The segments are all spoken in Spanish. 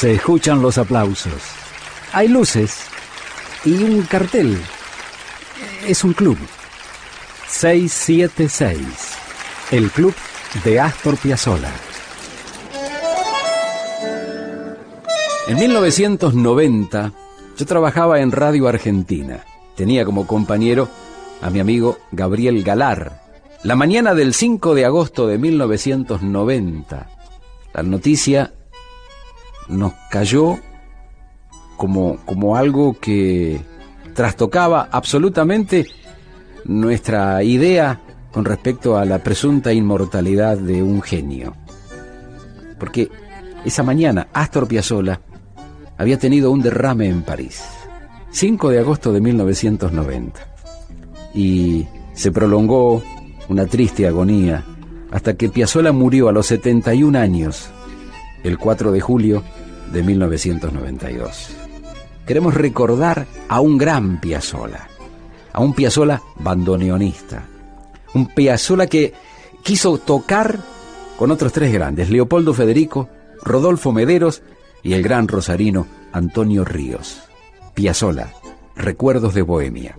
Se escuchan los aplausos. Hay luces y un cartel. Es un club. 676. El club de Astor Piazzolla. En 1990 yo trabajaba en Radio Argentina. Tenía como compañero a mi amigo Gabriel Galar. La mañana del 5 de agosto de 1990, la noticia nos cayó como, como algo que trastocaba absolutamente nuestra idea con respecto a la presunta inmortalidad de un genio. Porque esa mañana Astor Piazzolla había tenido un derrame en París, 5 de agosto de 1990, y se prolongó una triste agonía hasta que Piazzolla murió a los 71 años, el 4 de julio de 1992. Queremos recordar a un gran Piazzolla, a un Piazzolla bandoneonista, un Piazzolla que quiso tocar con otros tres grandes, Leopoldo Federico, Rodolfo Mederos y el gran rosarino Antonio Ríos. Piazzolla, Recuerdos de Bohemia.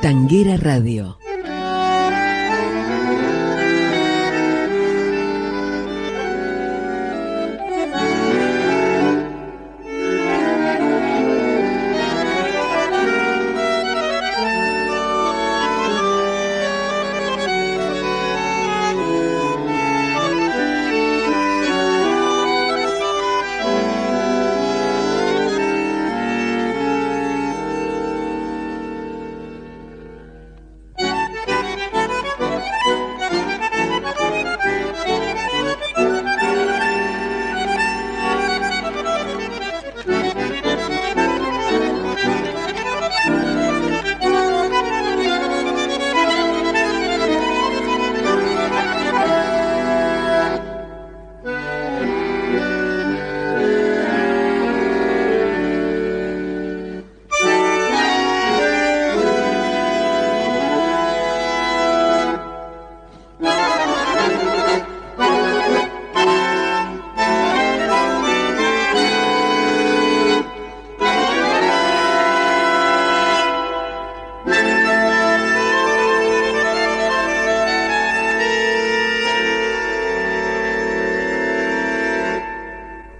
Tanguera Radio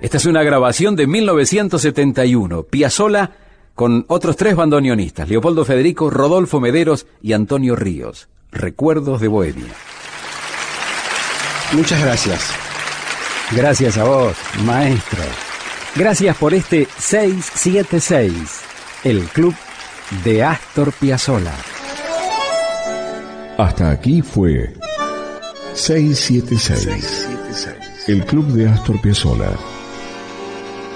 Esta es una grabación de 1971. Piazzola con otros tres bandoneonistas, Leopoldo Federico, Rodolfo Mederos y Antonio Ríos. Recuerdos de Bohemia. Muchas gracias. Gracias a vos, maestro. Gracias por este 676, el club de Astor Piazzolla. Hasta aquí fue 676, el club de Astor Piazzolla.